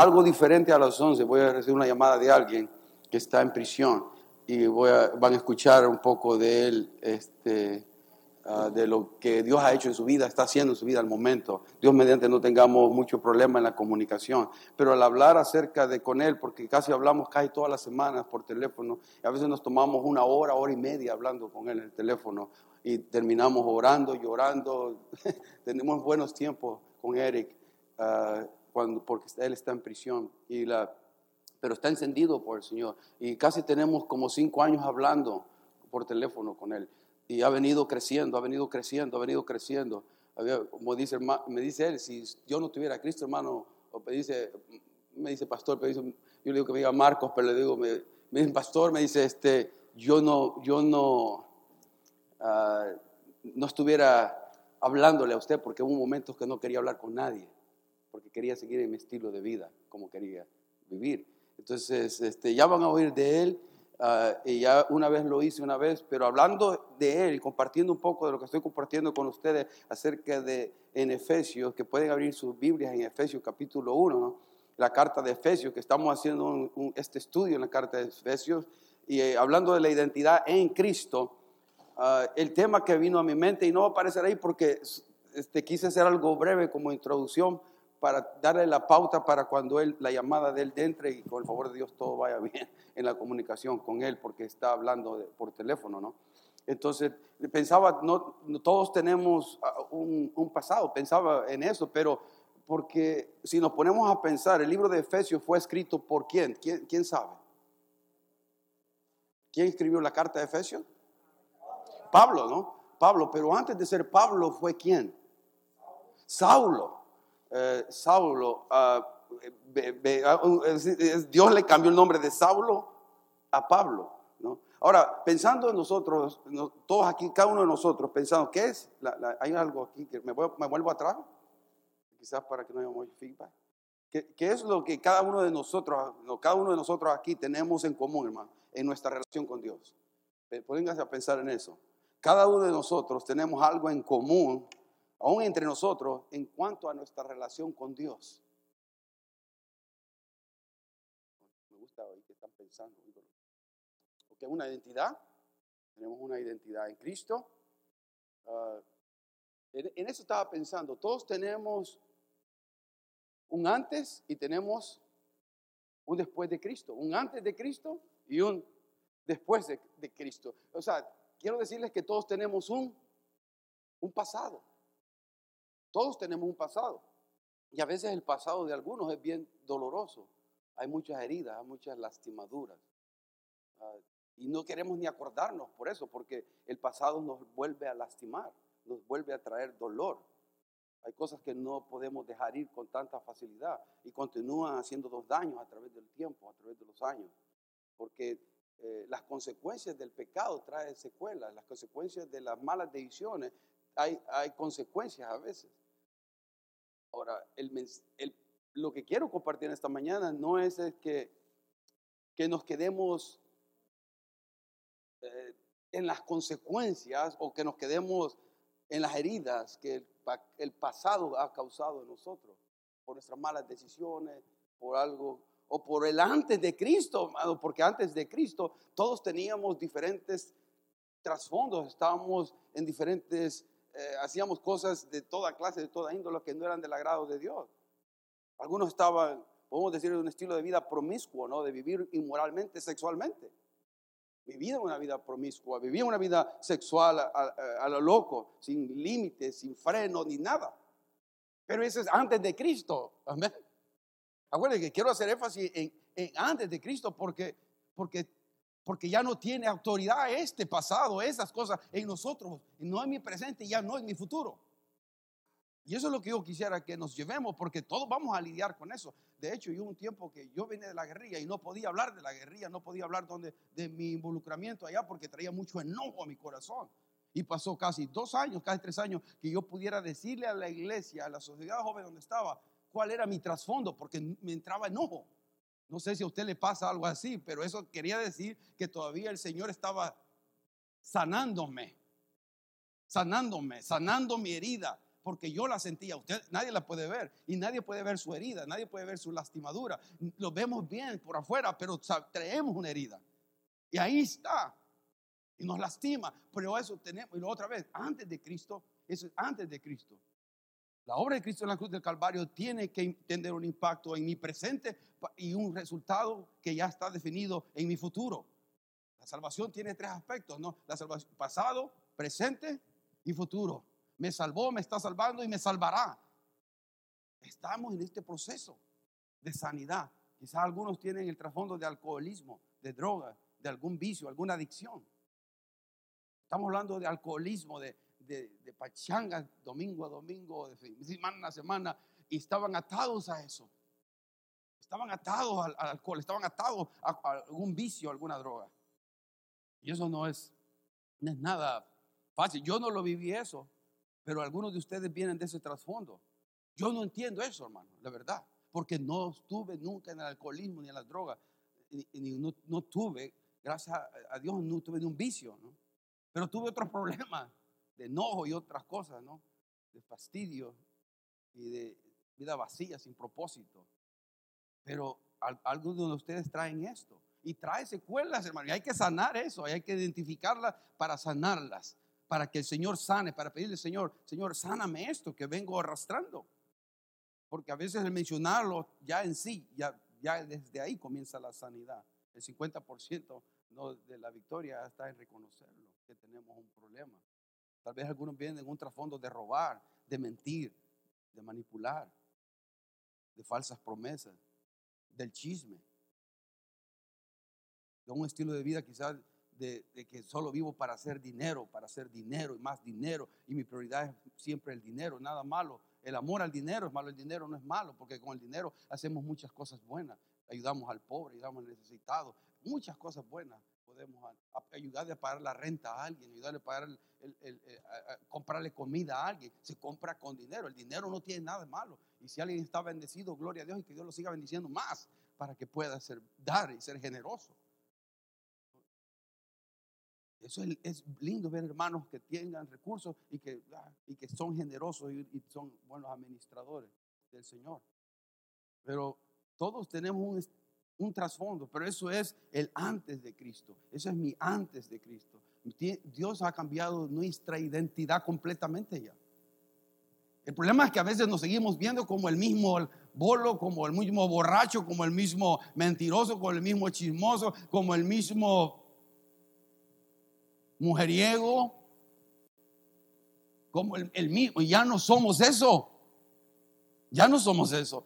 algo diferente a las 11. Voy a recibir una llamada de alguien que está en prisión y voy a- van a escuchar un poco de él, este, ah, de lo que Dios ha hecho en su vida, está haciendo en su vida al momento. Dios mediante no tengamos mucho problema en la comunicación, pero al hablar acerca de con él, porque casi hablamos casi todas las semanas por teléfono, y a veces nos tomamos una hora, hora y media hablando con él en el teléfono y terminamos orando, llorando. Tenemos buenos tiempos con Eric ah, cuando, porque él está en prisión y la pero está encendido por el Señor. Y casi tenemos como cinco años hablando por teléfono con Él. Y ha venido creciendo, ha venido creciendo, ha venido creciendo. Como dice, me dice él, si yo no tuviera a Cristo, hermano, o me dice, me dice pastor, me dice- yo le digo que me diga Marcos, pero le digo, me, me dice pastor, me dice, este, yo no, yo no, ah, no estuviera hablándole a usted porque hubo momentos que no quería hablar con nadie, porque quería seguir en mi estilo de vida, como quería vivir. Entonces, este, ya van a oír de él, ah, y ya una vez lo hice una vez, pero hablando de él, compartiendo un poco de lo que estoy compartiendo con ustedes acerca de en Efesios, que pueden abrir sus Biblias en Efesios capítulo 1, ¿no? la carta de Efesios, que estamos haciendo un- un- este estudio en la carta de Efesios, y eh, hablando de la identidad en Cristo, ah, el tema que vino a mi mente, y no va a aparecer ahí porque este, quise hacer algo breve como introducción para darle la pauta para cuando él, la llamada de él entre y con el favor de Dios todo vaya bien en la comunicación con él porque está hablando por teléfono, ¿no? Entonces pensaba, no, no todos tenemos ah, un, un pasado, pensaba en eso, pero porque si nos ponemos a pensar, el libro de Efesios fue escrito por quién, quién, quién sabe. ¿Quién escribió la carta de Efesios? Pablo, ¿no? Pablo, pero antes de ser Pablo fue quién? Saulo. Eh, Saulo, ah, ah, Dios le cambió el nombre de Saulo a Pablo, ¿no? Ahora, pensando en nosotros, no- todos aquí, cada uno de nosotros, pensando, ¿qué es? Hay algo aquí que me, vuelvo atrás, quizás para que no haya feedback. ¿Qué, qué es lo que cada uno de nosotros, no, cada uno de nosotros aquí tenemos en común, hermano, en nuestra relación con Dios? Pónganse a pensar en eso. Cada uno de nosotros tenemos algo en común, aún entre nosotros, en cuanto a nuestra relación con Dios. Me gusta hoy que están pensando. Porque una identidad, tenemos una identidad en Cristo. En, en eso estaba pensando, todos tenemos un antes y tenemos un después de Cristo, un antes de Cristo y un después de, de Cristo. O sea, quiero decirles que todos tenemos un, un pasado. Todos tenemos un pasado. Y a veces el pasado de algunos es bien doloroso. Hay muchas heridas, hay muchas lastimaduras. Ah, y no queremos ni acordarnos por eso, porque el pasado nos vuelve a lastimar, nos vuelve a traer dolor. Hay cosas que no podemos dejar ir con tanta facilidad y continúan haciéndonos daños a través del tiempo, a través de los años. Porque eh, las consecuencias del pecado traen secuelas, las consecuencias de las malas decisiones, hay, hay consecuencias a veces. Ahora, el, el- lo que quiero compartir esta mañana no es, que, que nos quedemos eh, en las consecuencias o que nos quedemos en las heridas que el, el pasado ha causado en nosotros, por nuestras malas decisiones, por algo, o por el antes de Cristo, amado, porque antes de Cristo todos teníamos diferentes trasfondos, estábamos en diferentes, eh, hacíamos cosas de toda clase, de toda índole que no eran del agrado de Dios. Algunos estaban, podemos decir, en un estilo de vida promiscuo, ¿no? De vivir inmoralmente, sexualmente. Vivían una vida promiscua, vivían una vida sexual a lo loco, sin límites, sin freno, ni nada. Pero eso es antes de Cristo. Amén. Acuérdense que quiero hacer énfasis en, en antes de Cristo porque, porque, porque ya no tiene autoridad este pasado, esas cosas en nosotros, no en mi presente, ya no en mi futuro. Y eso es lo que yo quisiera que nos llevemos, porque todos vamos a lidiar con eso. De hecho, yo un tiempo que yo vine de la guerrilla y no podía hablar de la guerrilla, no podía hablar donde, de mi involucramiento allá porque traía mucho enojo a mi corazón. Y pasó casi dos años, casi tres años, que yo pudiera decirle a la iglesia, a la sociedad joven donde estaba, cuál era mi trasfondo, porque me entraba enojo. No sé si a usted le pasa algo así, pero eso quería decir que todavía el Señor estaba sanándome, sanándome, sanando mi herida, porque yo la sentía. Usted, nadie la puede ver y nadie puede ver su herida, nadie puede ver su lastimadura. Lo vemos bien por afuera, pero traemos una herida. Y ahí está. Y nos lastima. Pero eso tenemos, y lo otra vez, antes de Cristo, eso es antes de Cristo. La obra de Cristo en la cruz del Calvario tiene que tener un impacto en mi presente y un resultado que ya está definido en mi futuro. La salvación tiene tres aspectos, ¿no? La salvación pasado, presente y futuro. Me salvó, me está salvando y me salvará. Estamos en este proceso de sanidad. Quizás algunos tienen el trasfondo de alcoholismo, de droga, de algún vicio, alguna adicción. Estamos hablando de alcoholismo, de, de, pachanga domingo a domingo, de semana a semana, y estaban atados a eso. Estaban atados al, alcohol, estaban atados a, algún vicio, alguna droga. Y eso no es, no es nada fácil. Yo no lo viví eso, pero algunos de ustedes vienen de ese trasfondo. Yo no entiendo eso, hermano, la verdad, porque no estuve nunca en el alcoholismo ni en las drogas, ni, no, no, tuve, gracias a, Dios, no tuve ni un vicio, ¿no? Pero tuve otros problemas de enojo y otras cosas, ¿no? De fastidio y de vida vacía, sin propósito. Pero algunos de ustedes traen esto y trae secuelas, hermano. Y hay que sanar eso, hay que identificarlas para sanarlas, para que el Señor sane, para pedirle, Señor, Señor, sáname esto que vengo arrastrando. Porque a veces el mencionarlo ya en sí, ya, ya desde ahí comienza la sanidad. El 50% no, de la victoria está en reconocerlo, que tenemos un problema. Tal vez algunos vienen en un trasfondo de robar, de mentir, de manipular, de falsas promesas, del chisme un estilo de vida quizás de, que solo vivo para hacer dinero, para hacer dinero y más dinero, y mi prioridad es siempre el dinero, nada malo. El amor al dinero es malo, el dinero no es malo, porque con el dinero hacemos muchas cosas buenas. Ayudamos al pobre, ayudamos al necesitado, muchas cosas buenas. Ayudarle a pagar la renta a alguien, ayudarle a pagar el, comprarle comida a alguien. Se compra con dinero. El dinero no tiene nada de malo. Y si alguien está bendecido, gloria a Dios y que Dios lo siga bendiciendo más para que pueda ser, dar y ser generoso. Eso es, lindo ver hermanos que tengan recursos y que, ah, y que son generosos y, son buenos administradores del Señor. Pero todos tenemos un, un trasfondo, pero eso es el antes de Cristo. Eso es mi antes de Cristo. Dios ha cambiado nuestra identidad completamente ya. El problema es que a veces nos seguimos viendo como el mismo bolo, como el mismo borracho, como el mismo mentiroso, como el mismo chismoso, como el mismo mujeriego, como el, mismo. Y ya no somos eso. Ya no somos eso.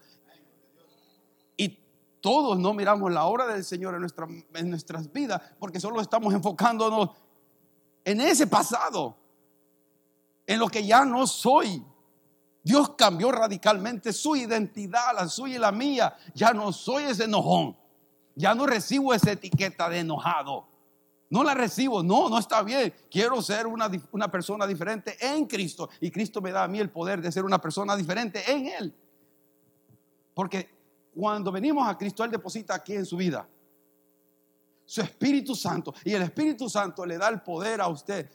Todos no miramos la obra del Señor en, en nuestras vidas porque solo estamos enfocándonos en ese pasado, en lo que ya no soy. Dios cambió radicalmente su identidad, la suya y la mía. Ya no soy ese enojón. Ya no recibo esa etiqueta de enojado. No la recibo, no, no está bien. Quiero ser una, una, persona diferente en Cristo. Y Cristo me da a mí el poder de ser una persona diferente en Él. Porque cuando venimos a Cristo, Él deposita aquí en su vida su Espíritu Santo. Y el Espíritu Santo le da el poder a usted.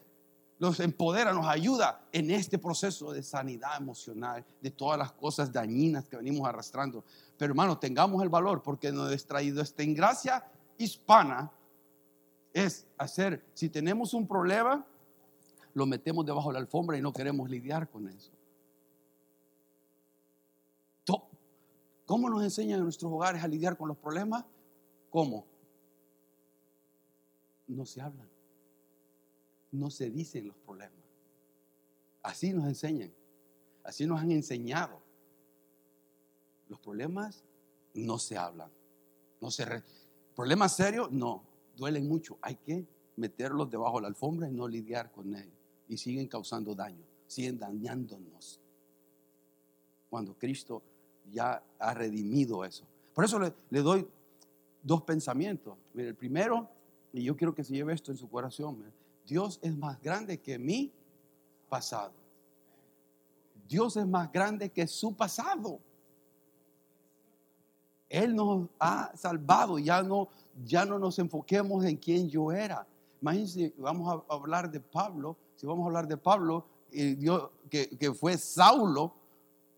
Nos empodera, nos ayuda en este proceso de sanidad emocional, de todas las cosas dañinas que venimos arrastrando. Pero hermano, tengamos el valor porque nos ha traído esta gracia hispana es hacer, si tenemos un problema, lo metemos debajo de la alfombra y no queremos lidiar con eso. ¿Cómo nos enseñan en nuestros hogares a lidiar con los problemas? ¿Cómo? No se hablan. No se dicen los problemas. Así nos enseñan. Así nos han enseñado. Los problemas no se hablan. No se ¿Problemas serios? No duelen mucho. Hay que meterlos debajo de la alfombra y no lidiar con ellos. Y siguen causando daño, siguen dañándonos. Cuando Cristo ya ha redimido eso. Por eso le, doy dos pensamientos. Mire, el primero, y yo quiero que se lleve esto en su corazón, Dios es más grande que mi pasado. Dios es más grande que su pasado. Él nos ha salvado, ya no ya no nos enfoquemos en quién yo era. Imagínense, vamos a hablar de Pablo, si vamos a hablar de Pablo, y Dios, que fue Saulo,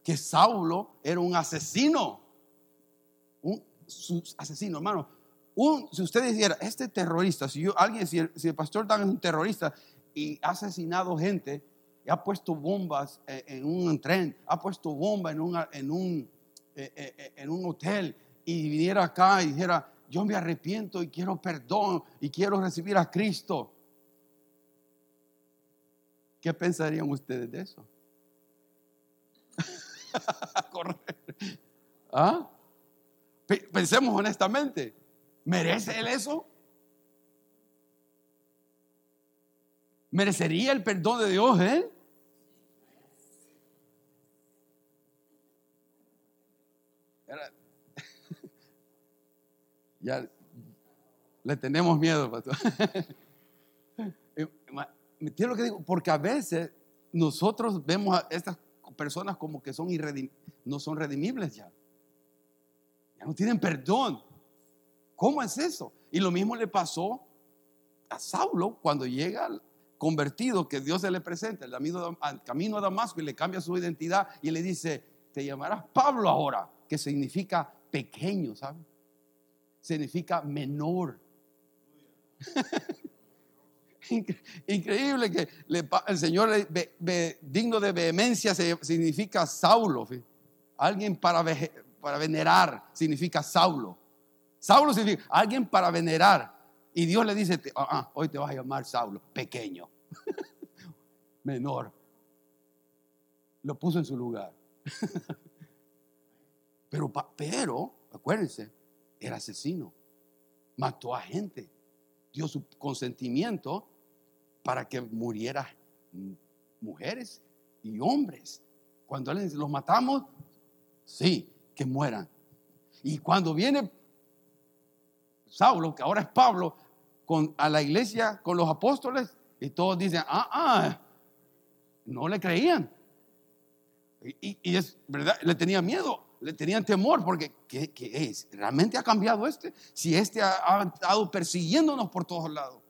que Saulo era un asesino. Un asesino, hermano. Si usted dijera, este terrorista, si yo, alguien, si el, pastor Dan es un terrorista y ha asesinado gente, y ha puesto bombas en, en un tren, ha puesto bomba en un, en un, eh, eh, eh, en un hotel, y viniera acá y dijera, yo me arrepiento y quiero perdón y quiero recibir a Cristo. ¿Qué pensarían ustedes de eso? Correr. ¿Ah? Pe- Pensemos honestamente, ¿merece él eso? ¿Merecería el perdón de Dios él? Era- ya le tenemos miedo, pastor. Eh, ma- ¿Me entiendes lo que digo? Porque a veces nosotros vemos a estas personas como que son irredim- no son redimibles ya. Ya no tienen perdón. ¿Cómo es eso? Y lo mismo le pasó a Saulo cuando llega convertido, que Dios se le presenta el camino a Damasco y le cambia su identidad y le dice, te llamarás Pablo ahora, que significa pequeño, ¿sabes? Significa menor. Incre- Increíble que el Señor, ve- ve- digno de vehemencia, significa Saulo. Alguien para, para venerar significa Saulo. Saulo significa alguien para venerar. Y Dios le dice, ah, ah, hoy te vas a llamar Saulo, pequeño, menor. Lo puso en su lugar. pero, pero, acuérdense, era asesino. Mató a gente. Dio su consentimiento para que murieran mujeres y hombres. Cuando dice, los matamos, sí, que mueran. Y cuando viene Saulo, que ahora es Pablo, con, a la iglesia con los apóstoles, y todos dicen, ah, ah, no le creían. Y, es verdad, le tenían miedo, le tenían temor, porque ¿qué, qué es? ¿Realmente ha cambiado este? Si este ha estado persiguiéndonos por todos lados.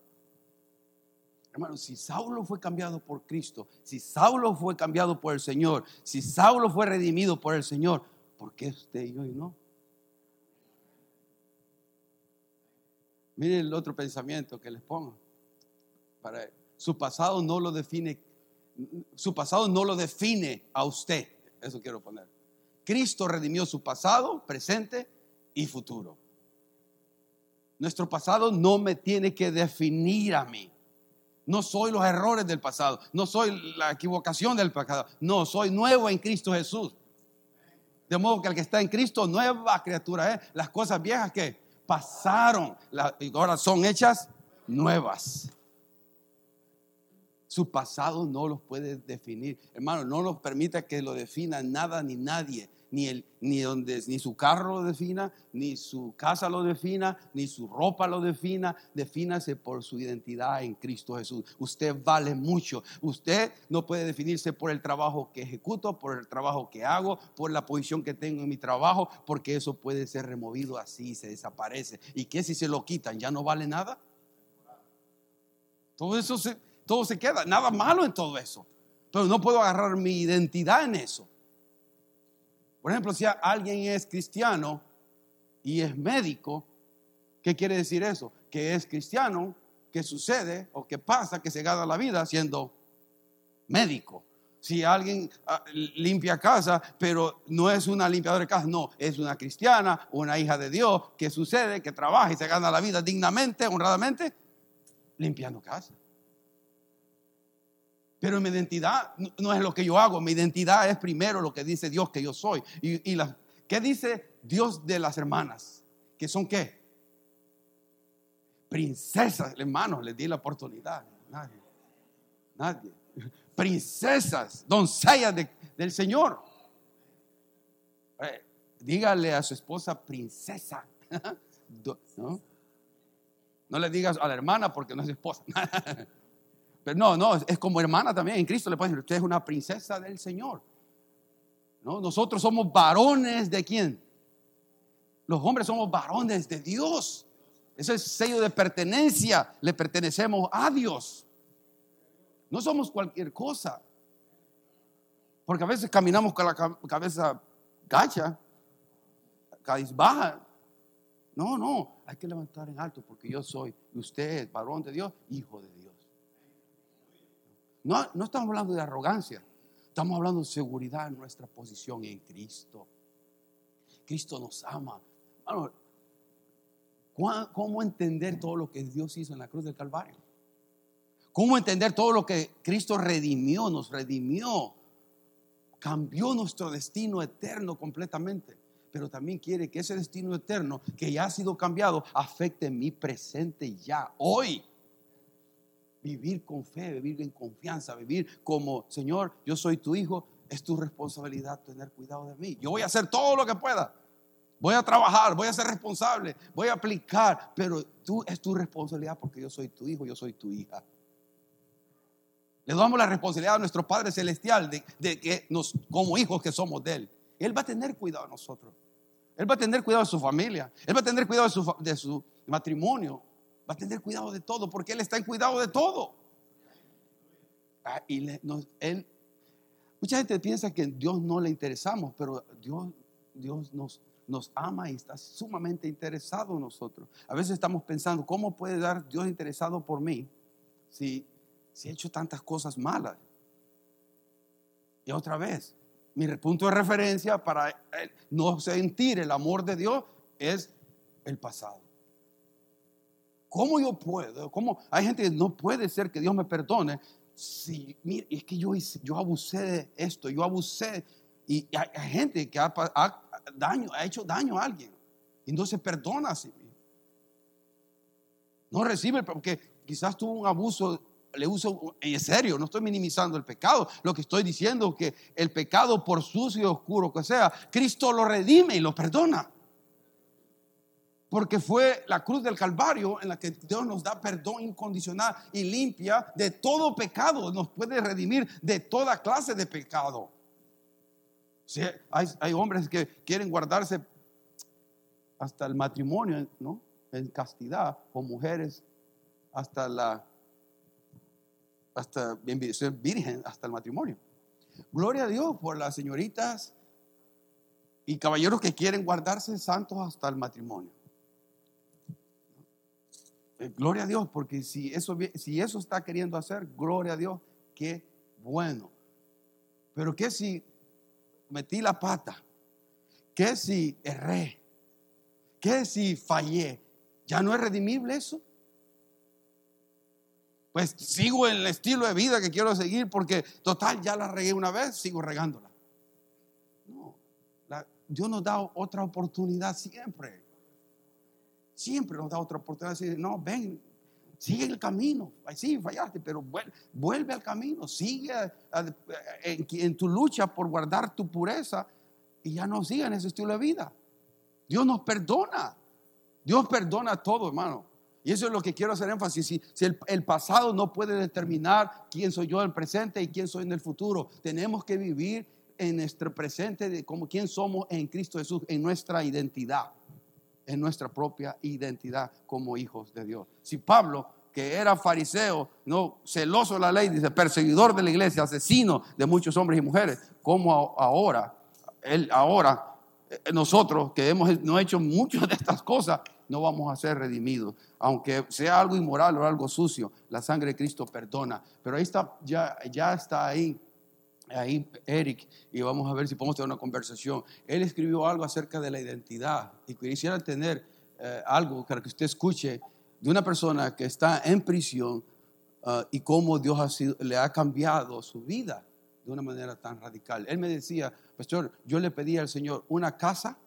Hermano, si Saulo fue cambiado por Cristo, si Saulo fue cambiado por el Señor, si Saulo fue redimido por el Señor, ¿por qué usted y yo no? Mire el otro pensamiento que les pongo. Para, su pasado no lo define, su pasado no lo define a usted. Eso quiero poner. Cristo redimió su pasado, presente y futuro. Nuestro pasado no me tiene que definir a mí. No soy los errores del pasado, no soy la equivocación del pasado, no, soy nuevo en Cristo Jesús. De modo que el que está en Cristo, nueva criatura es. Las cosas viejas que pasaron, y ahora son hechas nuevas. Su pasado no los puede definir. Hermano, no los permita que lo defina nada ni nadie. Ni, el, ni, donde, ni su carro lo defina, ni su casa lo defina, ni su ropa lo defina. Defínase por su identidad en Cristo Jesús. Usted vale mucho. Usted no puede definirse por el trabajo que ejecuto, por el trabajo que hago, por la posición que tengo en mi trabajo, porque eso puede ser removido así, se desaparece. ¿Y qué si se lo quitan? ¿Ya no vale nada? Todo eso se, todo se queda, nada malo en todo eso. Pero no puedo agarrar mi identidad en eso. Por ejemplo, si alguien es cristiano y es médico, ¿qué quiere decir eso? Que es cristiano, que sucede o que pasa, que se gana la vida siendo médico. Si alguien ah, limpia casa, pero no es una limpiadora de casa, no, es una cristiana, una hija de Dios, que sucede, que trabaja y se gana la vida dignamente, honradamente, limpiando casa. Pero mi identidad no- es lo que yo hago, mi identidad es primero lo que dice Dios que yo soy. ¿Y, y las- qué dice Dios de las hermanas? ¿Que son qué? Princesas, hermanos, les di la oportunidad. Nadie, nadie. Princesas, doncellas de- del Señor. Eh, dígale a su esposa princesa. ¿no? no le digas a la hermana porque no es esposa. Pero no, no, es como hermana también. En Cristo le pueden decir, usted es una princesa del Señor. ¿No? Nosotros somos varones de quién? Los hombres somos varones de Dios. Ese es sello de pertenencia. Le pertenecemos a Dios. No somos cualquier cosa. Porque a veces caminamos con la cabeza gacha, baja. No, no, hay que levantar en alto porque yo soy, usted varón de Dios, hijo de Dios. No, no estamos hablando de arrogancia, estamos hablando de seguridad en nuestra posición en Cristo. Cristo nos ama. ¿Cómo entender todo lo que Dios hizo en la cruz del Calvario? ¿Cómo entender todo lo que Cristo redimió, nos redimió? Cambió nuestro destino eterno completamente. Pero también quiere que ese destino eterno que ya ha sido cambiado afecte mi presente ya, hoy. Vivir con fe, vivir en confianza, vivir como, Señor, yo soy tu hijo, es tu responsabilidad tener cuidado de mí. Yo voy a hacer todo lo que pueda. Voy a trabajar, voy a ser responsable, voy a aplicar, pero tú es tu responsabilidad porque yo soy tu hijo, yo soy tu hija. Le damos la responsabilidad a nuestro Padre Celestial de, que nos, como hijos que somos de Él. Él va a tener cuidado de nosotros. Él va a tener cuidado de su familia. Él va a tener cuidado de su, de su matrimonio. Va a tener cuidado de todo porque Él está en cuidado de todo. Ah, y mucha gente piensa que Dios no le interesamos, pero Dios, Dios nos, nos ama y está sumamente interesado en nosotros. A veces estamos pensando, ¿cómo puede dar Dios interesado por mí si si he hecho tantas cosas malas. Y otra vez, mi punto de referencia para eh, no sentir el amor de Dios es el pasado. ¿Cómo yo puedo? ¿Cómo? Hay gente que no puede ser que Dios me perdone. Si, mire, es que yo, yo abusé de esto, yo abusé. Y hay, gente que ha, daño, ha hecho daño a alguien y no se perdona a sí mismo. No recibe, porque quizás tuvo un abuso le uso en serio, no estoy minimizando el pecado. Lo que estoy diciendo es que el pecado, por sucio y oscuro que sea, Cristo lo redime y lo perdona. Porque fue la cruz del Calvario en la que Dios nos da perdón incondicional y limpia de todo pecado. Nos puede redimir de toda clase de pecado. hay, hay hombres que quieren guardarse hasta el matrimonio, ¿no? En castidad, o mujeres hasta la hasta ser virgen hasta el matrimonio. Gloria a Dios por las señoritas y caballeros que quieren guardarse santos hasta el matrimonio. Eh, gloria a Dios, porque si eso, si eso está queriendo hacer, gloria a Dios, qué bueno. Pero qué si metí la pata, qué si erré, qué si fallé, ¿ya no es redimible eso? pues sigo en el estilo de vida que quiero seguir porque total ya la regué una vez, sigo regándola. No, Dios nos da otra oportunidad siempre. Siempre nos da otra oportunidad de decir, no, ven, sigue el camino. Sí, fallaste, pero vuelve, al camino, sigue en, tu lucha por guardar tu pureza y ya no siga en ese estilo de vida. Dios nos perdona. Dios perdona todo, hermano. Y eso es lo que quiero hacer énfasis. Si, si el, pasado no puede determinar quién soy yo en el presente y quién soy en el futuro, tenemos que vivir en nuestro presente de como quién somos en Cristo Jesús, en nuestra identidad, en nuestra propia identidad como hijos de Dios. Si Pablo, que era fariseo, no celoso de la ley, dice perseguidor de la iglesia, asesino de muchos hombres y mujeres, como ahora, él ahora, eh, nosotros que hemos no hecho muchas de estas cosas, no vamos a ser redimidos. Aunque sea algo inmoral o algo sucio, la sangre de Cristo perdona. Pero ahí está, ya, ya está ahí, ahí Eric, y vamos a ver si podemos tener una conversación. Él escribió algo acerca de la identidad y quisiera tener eh, algo para que usted escuche de una persona que está en prisión uh, y cómo Dios le ha cambiado su vida de una manera tan radical. Él me decía, pastor, yo le pedí al Señor una casa,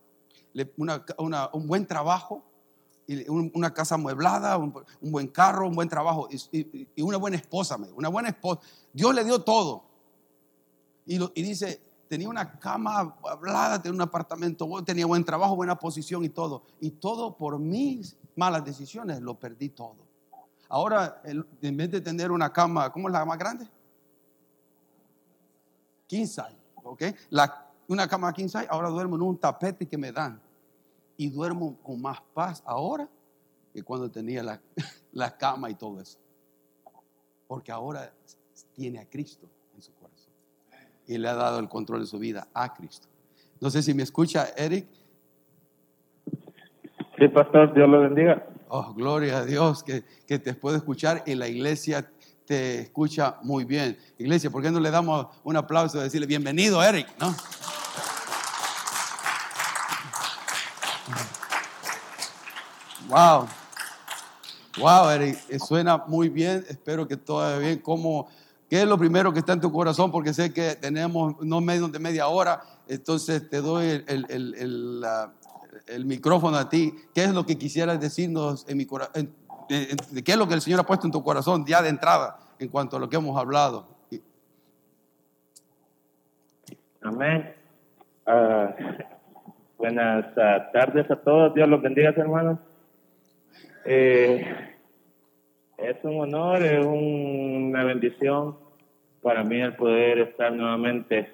un buen trabajo, una casa amueblada, un, buen carro, un buen trabajo y, una buena esposa, una buena esposa. Dios le dio todo. Y, dice, tenía una cama hablada, tenía un apartamento, tenía buen trabajo, buena posición y todo. Y todo por mis malas decisiones lo perdí todo. Ahora, en vez de tener una cama, ¿cómo es la más grande? 15 ¿ok? La, una cama 15 ahora duermo en un tapete que me dan y duermo con más paz ahora que cuando tenía la, la cama y todo eso. Porque ahora tiene a Cristo. Y le ha dado el control de su vida a Cristo. No sé si me escucha, Eric. Sí, pastor, Dios lo bendiga. Oh, gloria a Dios que, que te puedo escuchar y la iglesia te escucha muy bien. Iglesia, ¿por qué no le damos un aplauso y decirle bienvenido, Eric? ¿no? Wow. Wow, Eric, suena muy bien. Espero que todo bien. ¿Cómo, ¿Qué es lo primero que está en tu corazón? Porque sé que tenemos no menos de media hora. Entonces te doy el, el, el, micrófono a ti. ¿Qué es lo que quisieras decirnos en mi corazón? ¿Qué es lo que el Señor ha puesto en tu corazón ya de entrada en cuanto a lo que hemos hablado? Amén. Ah, buenas ah, tardes a todos. Dios los bendiga, hermanos. Eh, es un honor, es un- una bendición para mí el poder estar nuevamente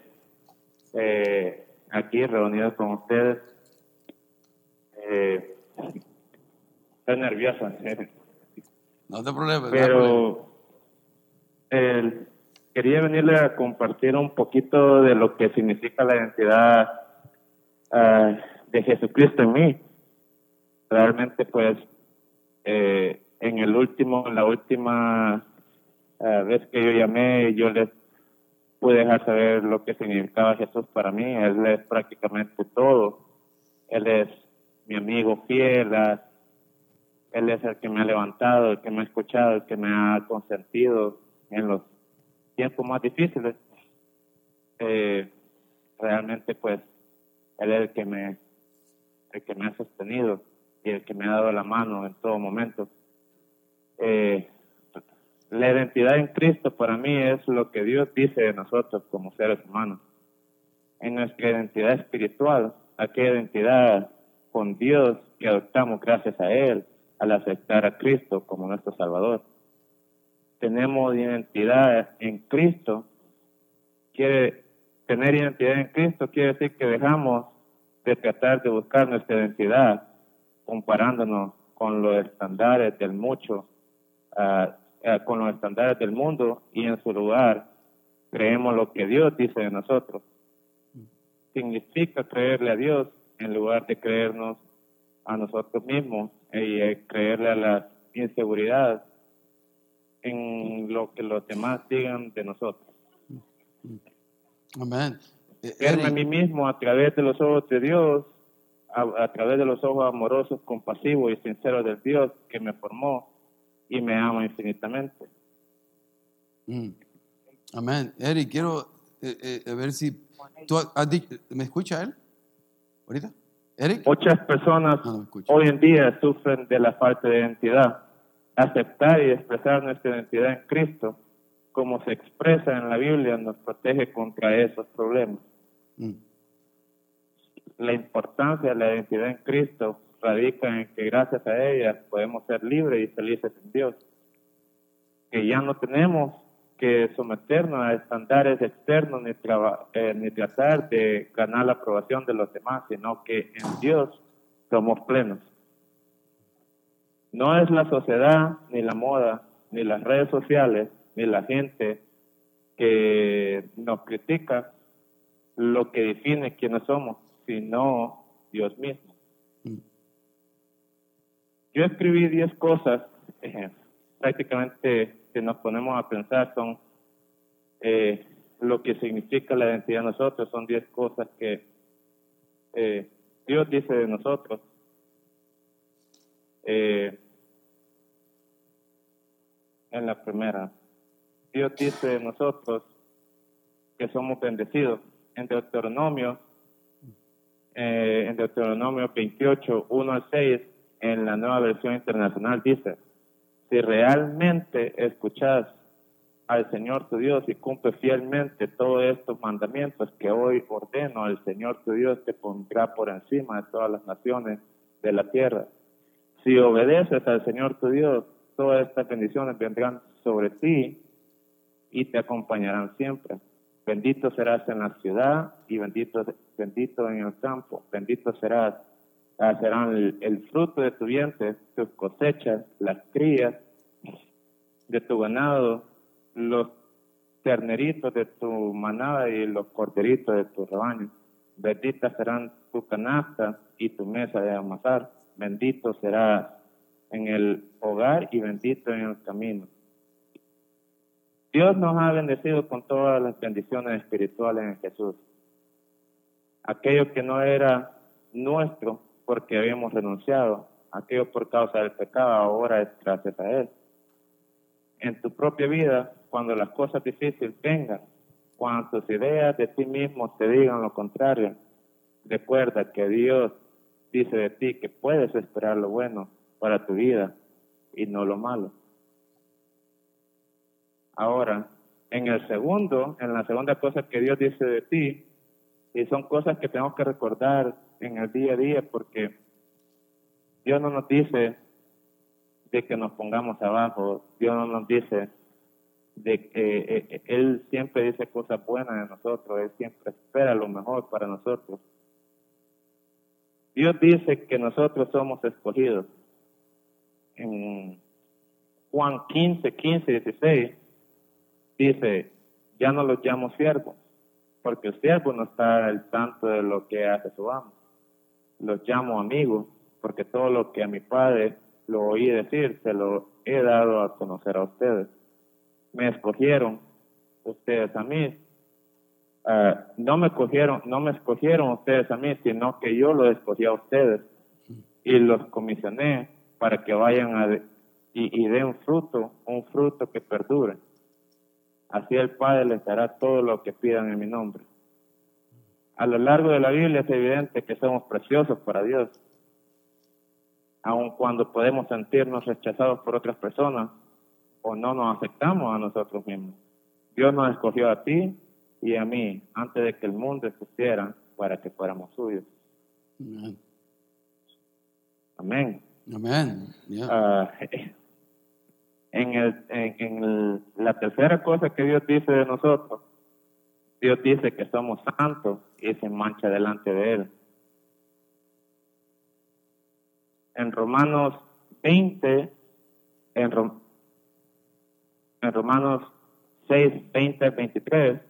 eh, aquí reunidos con ustedes. Eh, estoy nervioso. No te preocupes. pero el- quería venirle a compartir un poquito de lo que significa la identidad ah, de Jesucristo en mí. Realmente, pues, eh, en el último, la última ah, vez que yo llamé, yo les pude dejar saber lo que significaba Jesús para mí. Él es prácticamente todo. Él es mi amigo fiel, ah, él es el que me ha levantado, el que me ha escuchado, el que me ha consentido en los tiempos más difíciles. Eh, realmente, pues, Él es el que me, el que me ha sostenido y el que me ha dado la mano en todo momento. Eh, la identidad en Cristo para mí es lo que Dios dice de nosotros como seres humanos. En nuestra identidad espiritual, aquella identidad con Dios que adoptamos gracias a Él al aceptar a Cristo como nuestro Salvador. Tenemos identidad en Cristo. Quiere tener identidad en Cristo quiere decir que dejamos de tratar de buscar nuestra identidad comparándonos con los estándares del mucho, ah, ah, con los estándares del mundo y en su lugar creemos lo que Dios dice de nosotros. Significa creerle a Dios en lugar de creernos a nosotros mismos y eh, creerle a la inseguridad en lo que los demás digan de nosotros. Amén. Eh, Verme a Eric, mí mismo a través de los ojos de Dios, a, a través de los ojos amorosos, compasivos y sinceros del Dios que me formó y me ama infinitamente. mm, Amén. Eric, quiero eh, eh, ver si tú has dicho, ¿me escucha él? ¿Ahorita? ¿Eric? Muchas personas No, no hoy en día sufren de la falta de identidad. Aceptar y expresar nuestra identidad en Cristo, como se expresa en la Biblia, nos protege contra esos problemas. Mm, La importancia de la identidad en Cristo radica en que gracias a ella podemos ser libres y felices en Dios. Que ya no tenemos que someternos a estándares externos ni, traba- eh, ni tratar de ganar la aprobación de los demás, sino que en Dios somos plenos. No es la sociedad, ni la moda, ni las redes sociales, ni la gente que nos critica lo que define quiénes somos, sino Dios mismo. Yo escribí 10 cosas, eh, prácticamente si nos ponemos a pensar son eh, lo que significa la identidad de nosotros, son 10 cosas que eh, Dios dice de nosotros. Eh, en la primera, Dios dice de nosotros que somos bendecidos. En Deuteronomio, eh, en Deuteronomio 28, 1 al 6, en la nueva versión internacional dice, si realmente escuchas al Señor tu Dios y cumples fielmente todos estos mandamientos que hoy ordeno, el Señor tu Dios te pondrá por encima de todas las naciones de la tierra. Si obedeces al Señor tu Dios, todas estas bendiciones vendrán sobre ti y te acompañarán siempre. Bendito serás en la ciudad y bendito, bendito en el campo. Bendito serás, ah, serán el, el fruto de tu vientre, tus cosechas, las crías de tu ganado, los terneritos de tu manada y los corderitos de tu rebaño. Benditas serán tu canasta y tu mesa de amasar. Bendito serás en el hogar y bendito en el camino. Dios nos ha bendecido con todas las bendiciones espirituales en Jesús. Aquello que no era nuestro porque habíamos renunciado, aquello por causa del pecado, ahora es gracias a Él. En tu propia vida, cuando las cosas difíciles vengan, cuando tus ideas de ti mismo te digan lo contrario, recuerda que Dios dice de ti que puedes esperar lo bueno para tu vida y no lo malo. Ahora, en el segundo, en la segunda cosa que Dios dice de ti, y son cosas que tenemos que recordar en el día a día porque Dios no nos dice de que nos pongamos abajo, Dios no nos dice de que eh, eh, Él siempre dice cosas buenas de nosotros, Él siempre espera lo mejor para nosotros. Dios dice que nosotros somos escogidos. En Juan 15, 15, 16 dice, ya no los llamo siervos, porque el siervo no está al tanto de lo que hace su amo. Los llamo amigos, porque todo lo que a mi padre lo oí decir, se lo he dado a conocer a ustedes. Me escogieron ustedes a mí. Ah, no me cogieron, no me escogieron ustedes a mí, sino que yo los escogí a ustedes y los comisioné para que vayan a y, y den fruto, un fruto que perdure. Así el Padre les dará todo lo que pidan en mi nombre. A lo largo de la Biblia es evidente que somos preciosos para Dios aun cuando podemos sentirnos rechazados por otras personas o no nos aceptamos a nosotros mismos. Dios nos escogió a ti y a mí antes de que el mundo existiera para que fuéramos suyos. Amén. Amén. Amén. Yeah. Ah, en, el, en, en el- la tercera cosa que Dios dice de nosotros, Dios dice que somos santos y sin mancha delante de Él. En Romanos 20, en, Rom- en Romanos 6, 20, 23,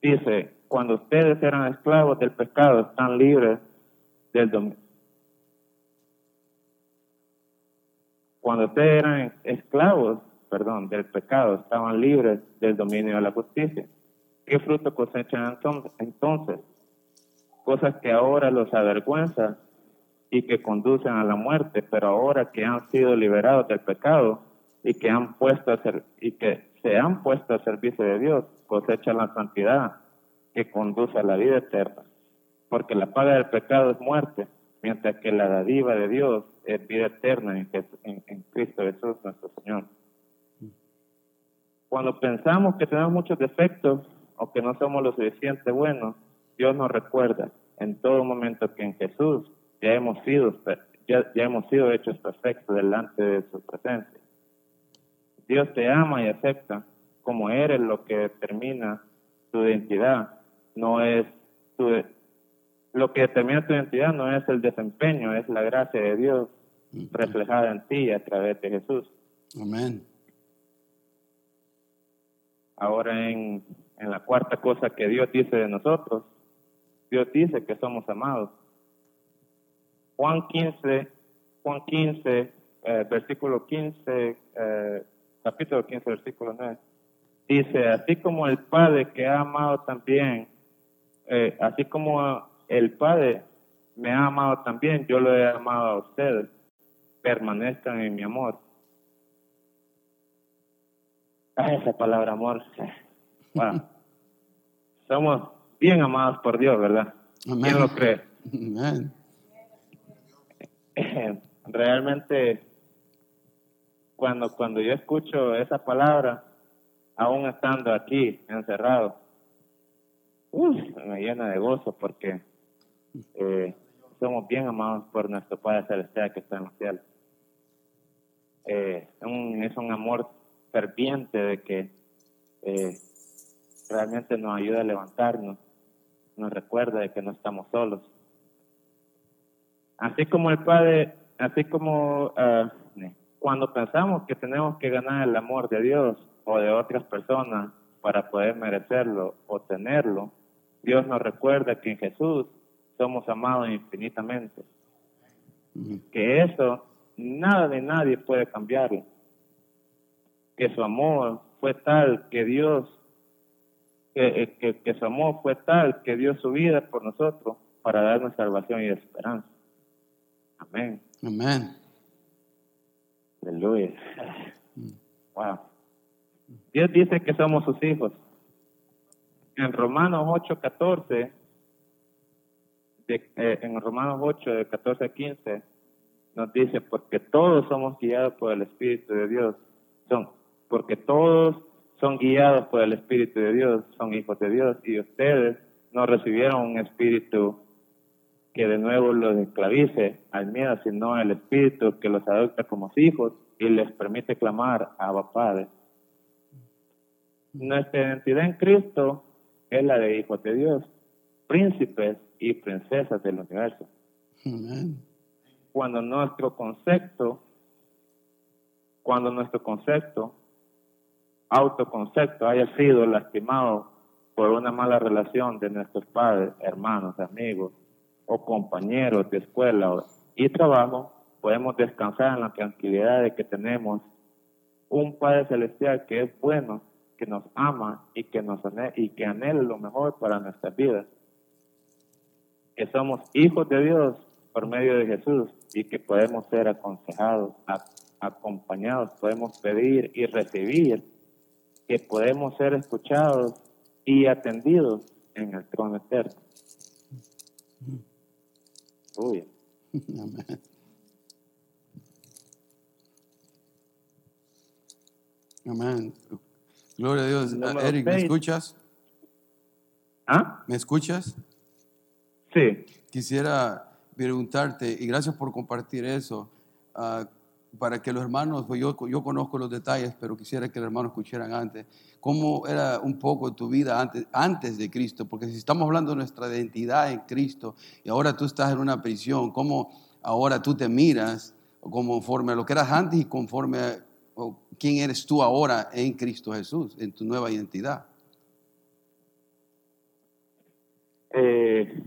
dice, cuando ustedes eran esclavos del pecado, están libres del dominio. Cuando ustedes eran esclavos, perdón, del pecado, estaban libres del dominio de la justicia. ¿Qué fruto cosechan entonces? Cosas que ahora los avergüenzan y que conducen a la muerte, pero ahora que han sido liberados del pecado y que han puesto a ser, y que se han puesto al servicio de Dios, cosechan la santidad que conduce a la vida eterna. Porque la paga del pecado es muerte, mientras que la dádiva de Dios es vida eterna en, Jes- en- en Cristo Jesús nuestro Señor. Cuando pensamos que tenemos muchos defectos o que no somos lo suficiente buenos, Dios nos recuerda en todo momento que en Jesús ya hemos sido, ya, ya hemos sido hechos perfectos delante de su presencia. Dios te ama y acepta como eres lo que determina tu identidad, no es tu, lo que determina tu identidad no es el desempeño, es la gracia de Dios reflejada en ti a través de Jesús. Amén. Ahora en, en la cuarta cosa que Dios dice de nosotros, Dios dice que somos amados. Juan 15, Juan 15, eh, versículo 15, eh, capítulo 15, versículo 9, dice, así como el Padre que ha amado también, eh, así como el Padre me ha amado también, yo lo he amado a ustedes, permanezcan en mi amor. Ah, esa palabra amor. Wow. Somos bien amados por Dios, ¿verdad? Amén. ¿Quién lo cree? Amén. Realmente, cuando, cuando yo escucho esa palabra, aún estando aquí, encerrado, uf, me llena de gozo porque eh, somos bien amados por nuestro Padre Celestial que está en los cielos. Eh, un- es un amor ferviente de que eh, realmente nos ayuda a levantarnos, nos recuerda de que no estamos solos. Así como el Padre, así como ah, cuando pensamos que tenemos que ganar el amor de Dios, o de otras personas para poder merecerlo o tenerlo, Dios nos recuerda que en Jesús somos amados infinitamente. Que eso nada de nadie puede cambiarlo. Que su amor fue tal que Dios, que, que, que su amor fue tal que dio su vida por nosotros para darnos salvación y esperanza. Amén. Amén. Aleluya. Wow. Dios dice que somos sus hijos. En Romanos 8, 14, de, eh, en Romanos 8, de 14 a 15, nos dice, porque todos somos guiados por el Espíritu de Dios. Son, porque todos son guiados por el Espíritu de Dios, son hijos de Dios, y ustedes no recibieron un espíritu que de nuevo los esclavice al miedo, sino el espíritu que los adopta como hijos y les permite clamar a Abba Padre. Nuestra identidad en Cristo es la de hijos de Dios, príncipes y princesas del universo. Amén. Cuando nuestro concepto, cuando nuestro concepto, autoconcepto haya sido lastimado por una mala relación de nuestros padres, hermanos, amigos o compañeros de escuela y trabajo, podemos descansar en la tranquilidad de que tenemos un Padre Celestial que es bueno, que nos ama y que, nos ane y que anhela lo mejor para nuestras vidas. Que somos hijos de Dios por medio de Jesús y que podemos ser aconsejados, acompañados, podemos pedir y recibir, que podemos ser escuchados y atendidos en el trono eterno. Uy. Amén. Amén. Gloria a Dios. Número Eric, ¿me escuchas? ¿Ah? ¿Me escuchas? Sí. Quisiera preguntarte, y gracias por compartir eso, ah, para que los hermanos, pues yo, conozco los detalles, pero quisiera que los hermanos escucharan antes, cómo era un poco tu vida antes, antes de Cristo, porque si estamos hablando de nuestra identidad en Cristo y ahora tú estás en una prisión, cómo ahora tú te miras conforme a lo que eras antes y conforme a quién eres tú ahora en Cristo Jesús, en tu nueva identidad. Eh,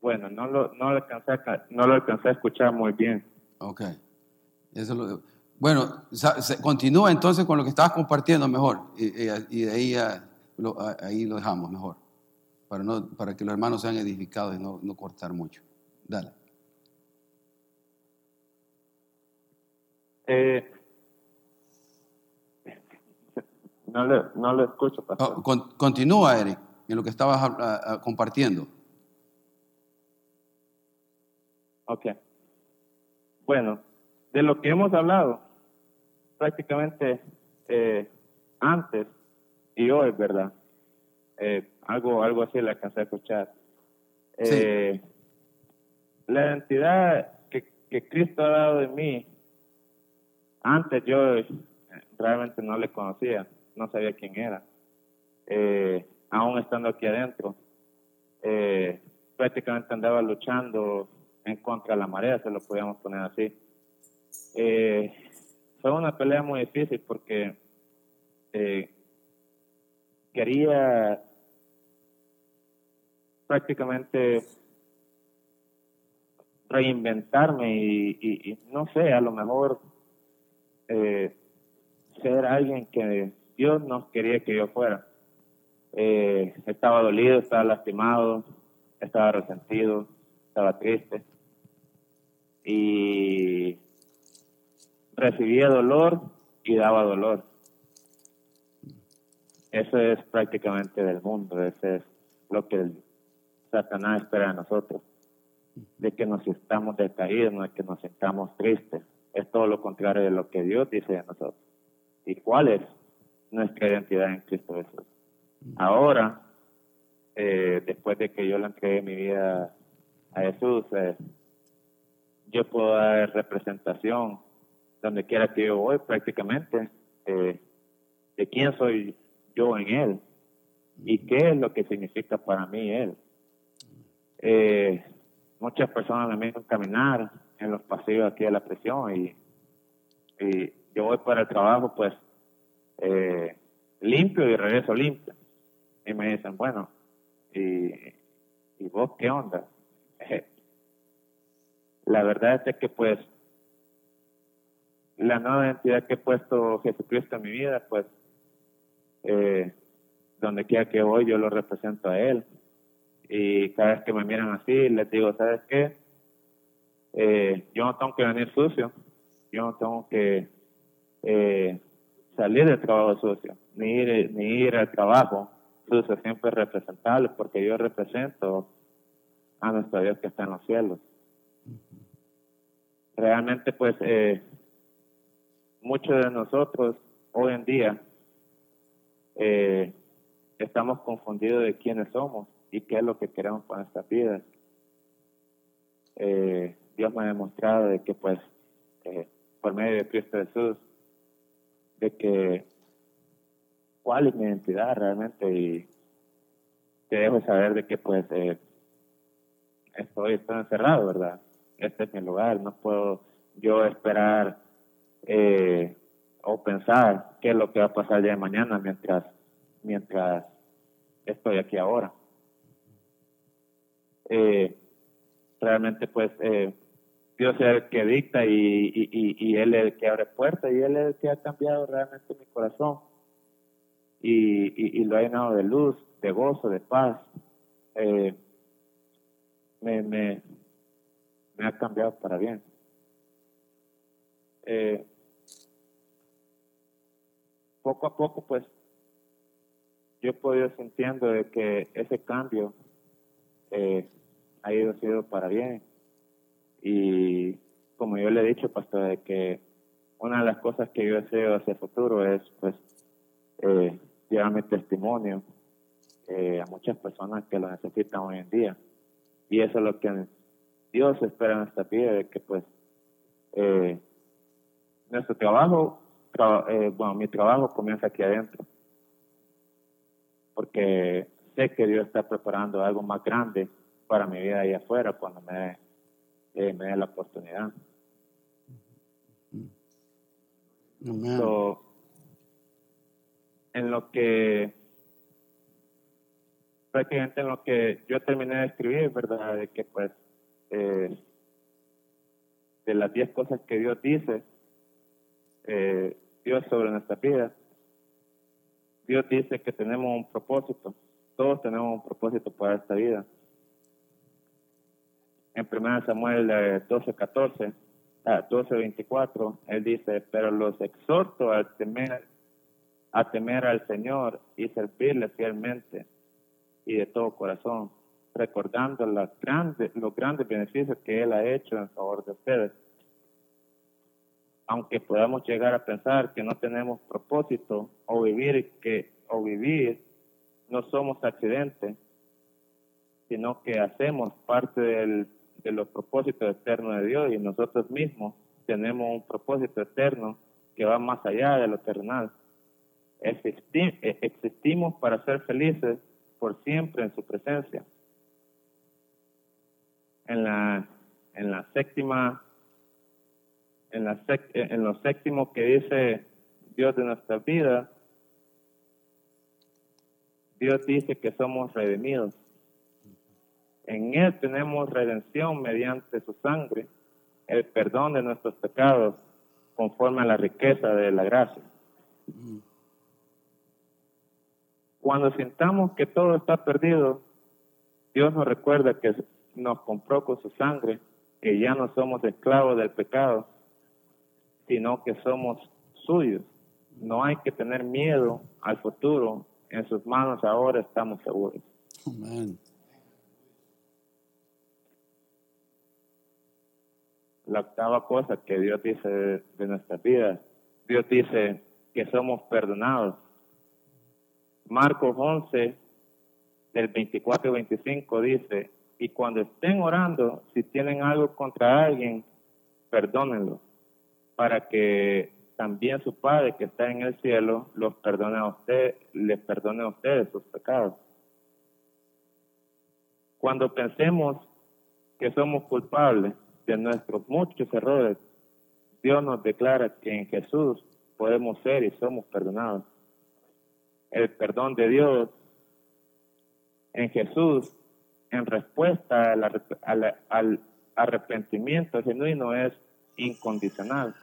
bueno, no lo, no, lo alcancé a, no lo alcancé a escuchar muy bien. Ok. Eso es lo- bueno, continúa entonces con lo que estabas compartiendo mejor. Y, de ahí, ah, lo, ah, ahí lo dejamos mejor. Para, no, para que los hermanos sean edificados y no, no cortar mucho. Dale. Eh, no, le, no lo escucho, pastor. Oh, con- continúa, Eric, en lo que estabas ah, ah, compartiendo. Ok. Bueno, de lo que hemos hablado, prácticamente eh, antes y hoy, ¿verdad? Eh, algo, algo así le alcancé a escuchar. Eh, La identidad que, que Cristo ha dado de mí, antes yo eh, realmente no le conocía, no sabía quién era. Eh, aún estando aquí adentro, eh, prácticamente andaba luchando en contra de la marea, se lo podíamos poner así. Eh, fue una pelea muy difícil porque eh, quería prácticamente reinventarme y, y- y no sé, a lo mejor eh, ser alguien que Dios no quería que yo fuera. Eh, estaba dolido, estaba lastimado, estaba resentido, estaba triste y recibía dolor y daba dolor. Eso es prácticamente del mundo, eso es lo que Satanás espera de nosotros, de que nos estamos decaídos, no de que nos sintamos tristes. Es todo lo contrario de lo que Dios dice de nosotros. ¿Y cuál es nuestra identidad en Cristo Jesús? Ahora, eh, después de que yo le entregué mi vida a Jesús, eh, yo puedo dar representación donde quiera que yo voy prácticamente eh, de quién soy yo en Él y qué es lo que significa para mí Él. Eh, muchas personas me miran caminar en los pasillos aquí de la prisión y, y yo voy para el trabajo, pues, eh, limpio y regreso limpio. Y me dicen, bueno, ¿y, y vos qué onda? La verdad es que, pues, la nueva identidad que he puesto Jesucristo en mi vida, pues, eh, donde quiera que voy, yo lo represento a Él. Y cada vez que me miran así, les digo, ¿sabes qué? Eh, yo no tengo que venir sucio, yo no tengo que eh, salir del trabajo sucio, ni ir, ni ir al trabajo sucio, siempre representable, porque yo represento a nuestro Dios que está en los cielos. Realmente, pues, eh, muchos de nosotros hoy en día eh, estamos confundidos de quiénes somos y qué es lo que queremos para nuestras vidas. Eh, Dios me ha demostrado de que, pues, eh, por medio de Cristo Jesús, de que cuál es mi identidad realmente y te dejo saber de que, pues, eh, estoy, estoy encerrado, ¿verdad? Este es mi lugar, no puedo yo esperar eh, o pensar qué es lo que va a pasar día de mañana mientras, mientras estoy aquí ahora. Eh, realmente pues eh, Dios es el que dicta y, y, y, Él es el que abre puertas y Él es el que ha cambiado realmente mi corazón y, y, lo ha llenado de luz, de gozo, de paz. Eh, me, me, me ha cambiado para bien. Eh, poco a poco, pues, yo he podido sintiendo de que ese cambio eh, ha ido sido para bien. Y como yo le he dicho, pastor, de que una de las cosas que yo deseo hacia el futuro es, pues, eh, llevar mi testimonio eh, a muchas personas que lo necesitan hoy en día. Y eso es lo que Dios espera en esta vida, de que, pues, eh, nuestro trabajo eh, bueno, mi trabajo comienza aquí adentro. Porque sé que Dios está preparando algo más grande para mi vida ahí afuera cuando me, eh, me dé la oportunidad. en lo que prácticamente en lo que yo terminé de escribir, ¿verdad? De que pues eh, de las 10 cosas que Dios dice, eh, Dios sobre nuestra vida. Dios dice que tenemos un propósito. Todos tenemos un propósito para esta vida. En 1 Samuel 12, 14, 12, 24, él dice, pero los exhorto a temer, a temer al Señor y servirle fielmente y de todo corazón, recordando las grandes, los grandes beneficios que Él ha hecho en favor de ustedes aunque podamos llegar a pensar que no tenemos propósito o vivir que o vivir no somos accidentes, sino que hacemos parte del, de los propósitos eternos de Dios y nosotros mismos tenemos un propósito eterno que va más allá de lo terrenal. Existimos para ser felices por siempre en su presencia. En la, en la séptima en, la en lo séptimo que dice Dios de nuestra vida, Dios dice que somos redimidos. En Él tenemos redención mediante su sangre, el perdón de nuestros pecados, conforme a la riqueza de la gracia. Cuando sintamos que todo está perdido, Dios nos recuerda que nos compró con su sangre, que ya no somos esclavos del pecado, sino que somos suyos. No hay que tener miedo al futuro. En sus manos ahora estamos seguros. Amén. La octava cosa que Dios dice de, nuestra vida, Dios dice que somos perdonados. Marcos 11, del 24 y 25 dice, y cuando estén orando, si tienen algo contra alguien, perdónenlo para que también su Padre que está en el cielo los perdone a usted, les perdone a ustedes sus pecados. Cuando pensemos que somos culpables de nuestros muchos errores, Dios nos declara que en Jesús podemos ser y somos perdonados. El perdón de Dios en Jesús, en respuesta al, arrepentimiento genuino, es incondicional.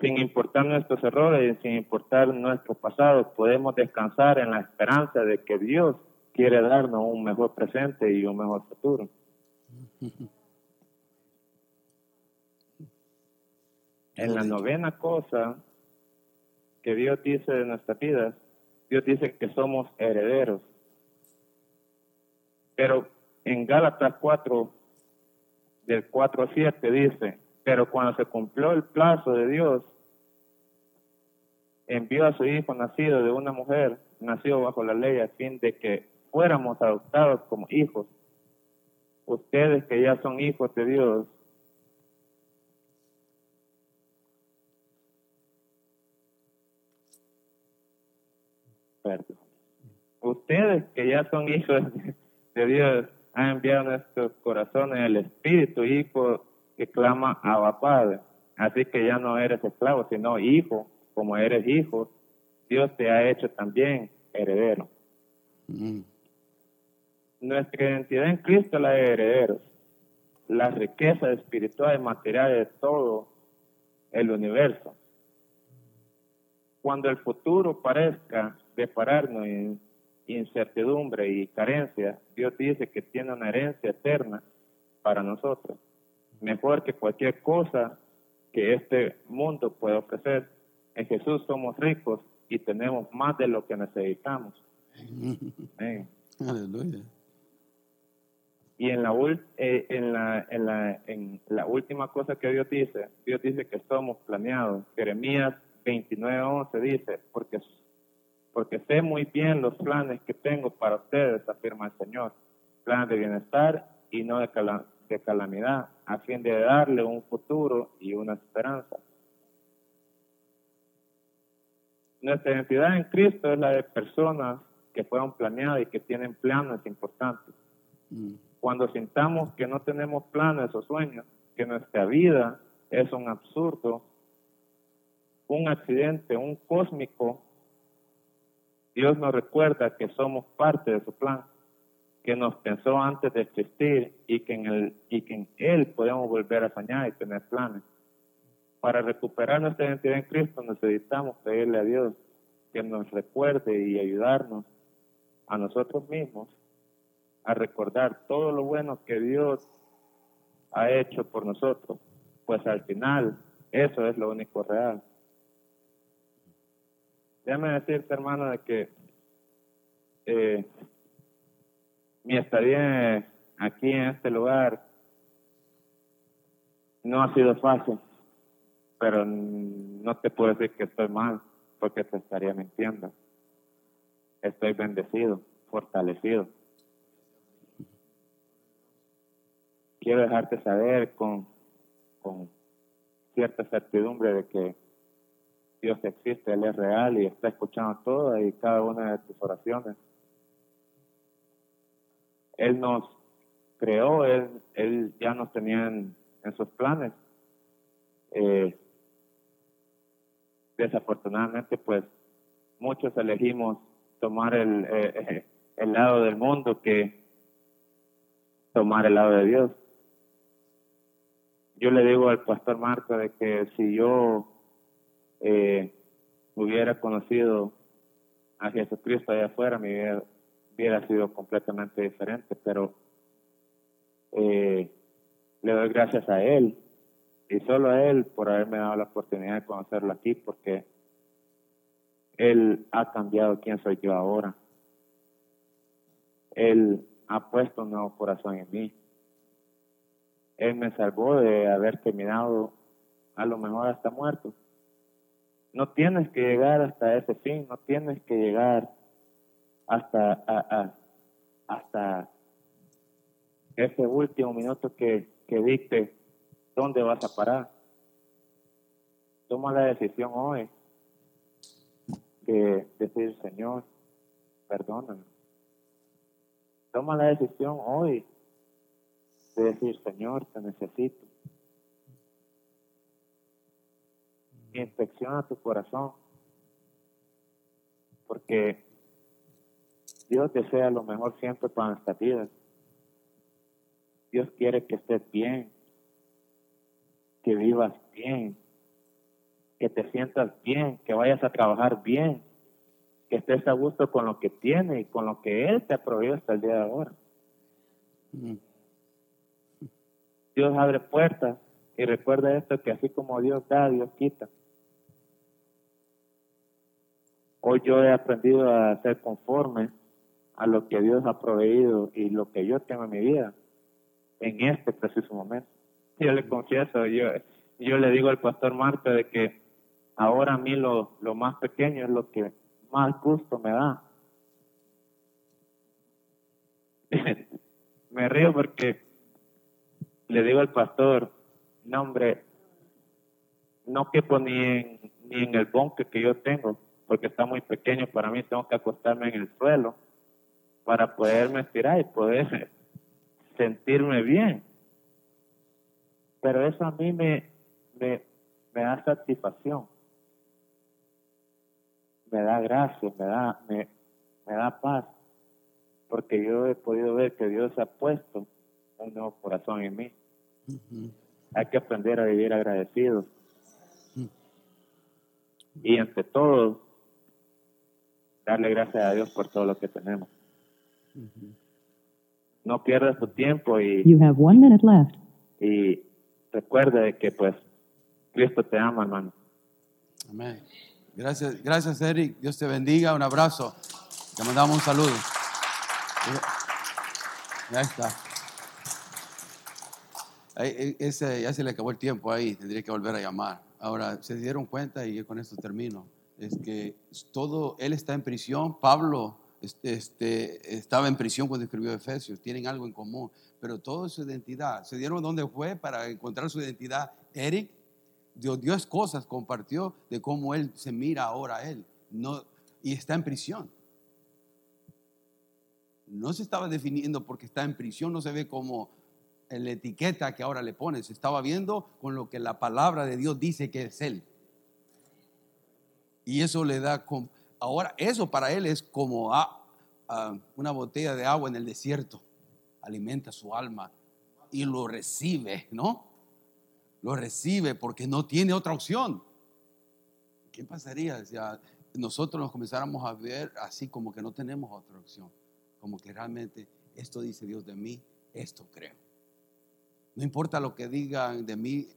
Sin importar nuestros errores y sin importar nuestro pasado, podemos descansar en la esperanza de que Dios quiere darnos un mejor presente y un mejor futuro. En la novena cosa que Dios dice de nuestras vidas, Dios dice que somos herederos. Pero en Gálatas 4, del 4 a 7 dice, pero cuando se cumplió el plazo de Dios, envió a su hijo nacido de una mujer, nacido bajo la ley, a fin de que fuéramos adoptados como hijos. Ustedes que ya son hijos de Dios, perdón. Ustedes que ya son hijos de Dios, han enviado a nuestros corazones el Espíritu, hijo que clama a Padre. Así que ya no eres esclavo, sino hijo. Como eres hijo, Dios te ha hecho también heredero. Mm. Nuestra identidad en Cristo la de herederos. La riqueza espiritual y material de todo el universo. Cuando el futuro parezca depararnos incertidumbre y carencia, Dios dice que tiene una herencia eterna para nosotros, mejor que cualquier cosa que este mundo pueda ofrecer. En Jesús somos ricos y tenemos más de lo que necesitamos. Aleluya. Y en la, eh, en, la, en, la, en la última cosa que Dios dice, Dios dice que somos planeados. Jeremías 29:11 dice, porque porque sé muy bien los planes que tengo para ustedes, afirma el Señor, planes de bienestar y no de, de calamidad, a fin de darle un futuro y una esperanza. Nuestra identidad en Cristo es la de personas que fueron planeadas y que tienen planes importantes. Mm. Cuando sintamos que no tenemos planes o sueños, que nuestra vida es un absurdo, un accidente, un cósmico Dios nos recuerda que somos parte de su plan, que nos pensó antes de existir y que en, el, y que en Él podemos volver a soñar y tener planes. Para recuperar nuestra identidad en Cristo necesitamos pedirle a Dios que nos recuerde y ayudarnos a nosotros mismos a recordar todo lo bueno que Dios ha hecho por nosotros, pues al final eso es lo único real. Déjame decirte, hermano, de que eh, mi estadía aquí en este lugar no ha sido fácil, pero no te puedo decir que estoy mal, porque te estaría mintiendo. Estoy bendecido, fortalecido. Quiero dejarte saber con cierta certidumbre de que Dios existe, Él es real y está escuchando todas y cada una de tus oraciones. Él nos creó, Él, él ya nos tenía en, sus planes. Eh, desafortunadamente, pues muchos elegimos tomar el, eh, el lado del mundo que tomar el lado de Dios. Yo le digo al pastor Marco de que si yo eh, hubiera conocido a Jesucristo allá afuera, mi vida hubiera sido completamente diferente, pero eh, le doy gracias a Él y solo a Él por haberme dado la oportunidad de conocerlo aquí, porque Él ha cambiado quién soy yo ahora. Él ha puesto un nuevo corazón en mí. Él me salvó de haber terminado a lo mejor hasta muerto. No tienes que llegar hasta ese fin, no tienes que llegar hasta, hasta ese último minuto que, que dónde vas a parar. Toma la decisión hoy de decir, Señor, perdóname. Toma la decisión hoy de decir, Señor, te necesito. Inspecciona tu corazón. Porque Dios desea lo mejor siempre para nuestras vidas. Dios quiere que estés bien, que vivas bien, que te sientas bien, que vayas a trabajar bien, que estés a gusto con lo que tienes y con lo que Él te ha proveído hasta el día de ahora. Dios abre puertas y recuerda esto que así como Dios da, Dios quita. Hoy yo he aprendido a ser conforme a lo que Dios ha proveído y lo que yo tengo en mi vida en este preciso momento. Yo le confieso, yo, yo le digo al pastor Marta de que ahora a mí lo, lo más pequeño es lo que más gusto me da. me río porque le digo al pastor, no hombre, no quepo ni en, ni en el bonque que yo tengo, porque está muy pequeño para mí, tengo que acostarme en el suelo para poderme estirar y poder sentirme bien. Pero eso a mí me, me, me da satisfacción, me da gracia, me da, me, me da paz, porque yo he podido ver que Dios ha puesto un nuevo corazón en mí. Hay que aprender a vivir agradecidos. Mm. Y entre todo, darle gracias a Dios por todo lo que tenemos. No pierdas tu tiempo y, You have one minute left. y recuerda de que pues Cristo te ama, hermano. Amén. Gracias, gracias Eric. Dios te bendiga. Un abrazo. Te mandamos un saludo. Ya está. Ahí, ese, ya se le acabó el tiempo ahí. Tendría que volver a llamar. Ahora, se dieron cuenta y con esto termino. Es que todo, él está en prisión. Pablo este, este, estaba en prisión cuando escribió Efesios. Tienen algo en común. Pero todo es su identidad. ¿Se dieron dónde fue para encontrar su identidad? Eric Dios, Dios cosas compartió de cómo él se mira ahora a él. No, y está en prisión. No se estaba definiendo porque está en prisión, no se ve como la etiqueta que ahora le ponen. Se estaba viendo con lo que la palabra de Dios dice que es él. Y eso le da, ahora eso para él es como a- a una botella de agua en el desierto. Alimenta su alma y lo recibe, ¿no? lo recibe porque no tiene otra opción. ¿Qué pasaría si nosotros nos comenzáramos a ver así como que no tenemos otra opción? Como que realmente esto dice Dios de mí, esto creo. No importa lo que digan de mí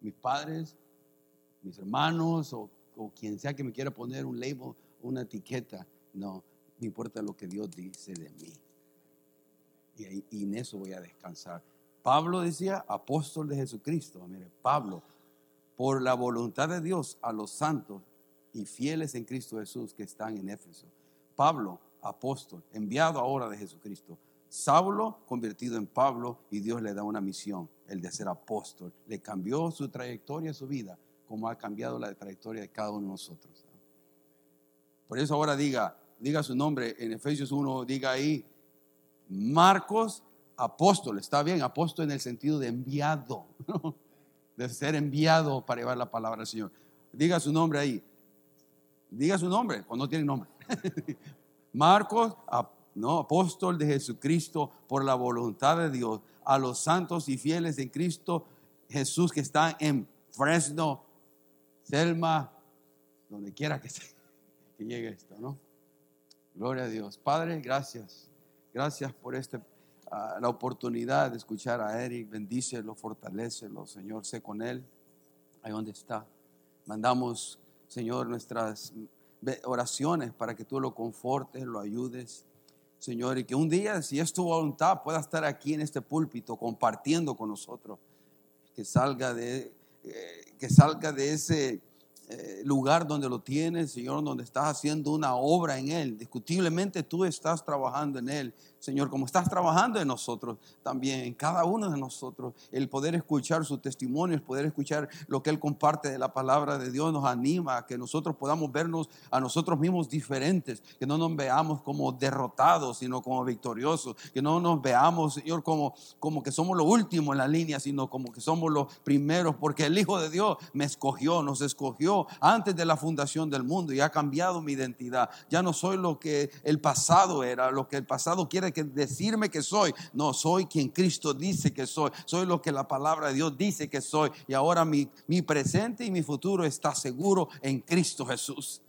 mis padres, mis hermanos o, o quien sea que me quiera poner un label, una etiqueta. No, me importa lo que Dios dice de mí. Y, y en eso voy a descansar. Pablo decía, apóstol de Jesucristo. Mire, Pablo, por la voluntad de Dios a los santos y fieles en Cristo Jesús que están en Éfeso. Pablo, apóstol, enviado ahora de Jesucristo. Saulo, convertido en Pablo, y Dios le da una misión, el de ser apóstol. Le cambió su trayectoria, su vida, como ha cambiado la trayectoria de cada uno de nosotros. Por eso ahora diga, diga su nombre en Efesios 1, diga ahí, Marcos, apóstol, está bien, apóstol en el sentido de enviado, de ser enviado para llevar la palabra del Señor. Diga su nombre ahí. Diga su nombre, cuando tiene nombre. Marcos, no, apóstol de Jesucristo por la voluntad de Dios, a los santos y fieles en Cristo Jesús que están en Fresno, Selma, donde quiera que, que llegue esto, ¿no? Gloria a Dios. Padre, gracias. Gracias por este, ah, la oportunidad de escuchar a Eric. Bendícelo, fortalecelo, Señor. Sé con él, ahí donde está. Mandamos, Señor, nuestras oraciones para que tú lo confortes, lo ayudes. Señor, y que un día, si es tu voluntad, pueda estar aquí en este púlpito compartiendo con nosotros. Que salga de, eh, que salga de ese eh, lugar donde lo tienes, Señor, donde estás haciendo una obra en Él. Discutiblemente tú estás trabajando en Él. Señor, como estás trabajando en nosotros también, en cada uno de nosotros, el poder escuchar su testimonio, el poder escuchar lo que Él comparte de la palabra de Dios nos anima a que nosotros podamos vernos a nosotros mismos diferentes, que no nos veamos como derrotados, sino como victoriosos, que no nos veamos, Señor, como, como que somos lo último en la línea, sino como que somos los primeros, porque el Hijo de Dios me escogió, nos escogió antes de la fundación del mundo y ha cambiado mi identidad. Ya no soy lo que el pasado era, lo que el pasado quiere que decirme que soy. No, soy quien Cristo dice que soy. Soy lo que la palabra de Dios dice que soy. Y ahora mi, mi presente y mi futuro está seguro en Cristo Jesús.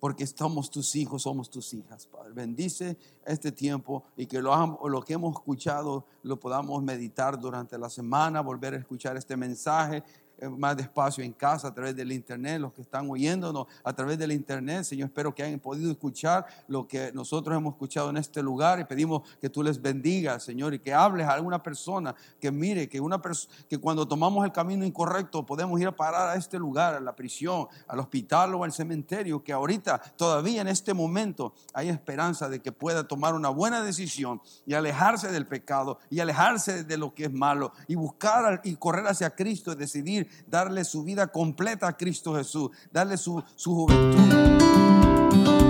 Porque somos tus hijos, somos tus hijas, Padre. Bendice este tiempo y que lo, lo que hemos escuchado lo podamos meditar durante la semana, volver a escuchar este mensaje más despacio en casa a través del internet, los que están oyéndonos a través del internet, Señor, espero que hayan podido escuchar lo que nosotros hemos escuchado en este lugar y pedimos que tú les bendigas, Señor, y que hables a alguna persona que mire que una que cuando tomamos el camino incorrecto podemos ir a parar a este lugar, a la prisión, al hospital o al cementerio, que ahorita todavía en este momento hay esperanza de que pueda tomar una buena decisión y alejarse del pecado y alejarse de lo que es malo y buscar y correr hacia Cristo y decidir darle su vida completa a Cristo Jesús, darle su, su juventud.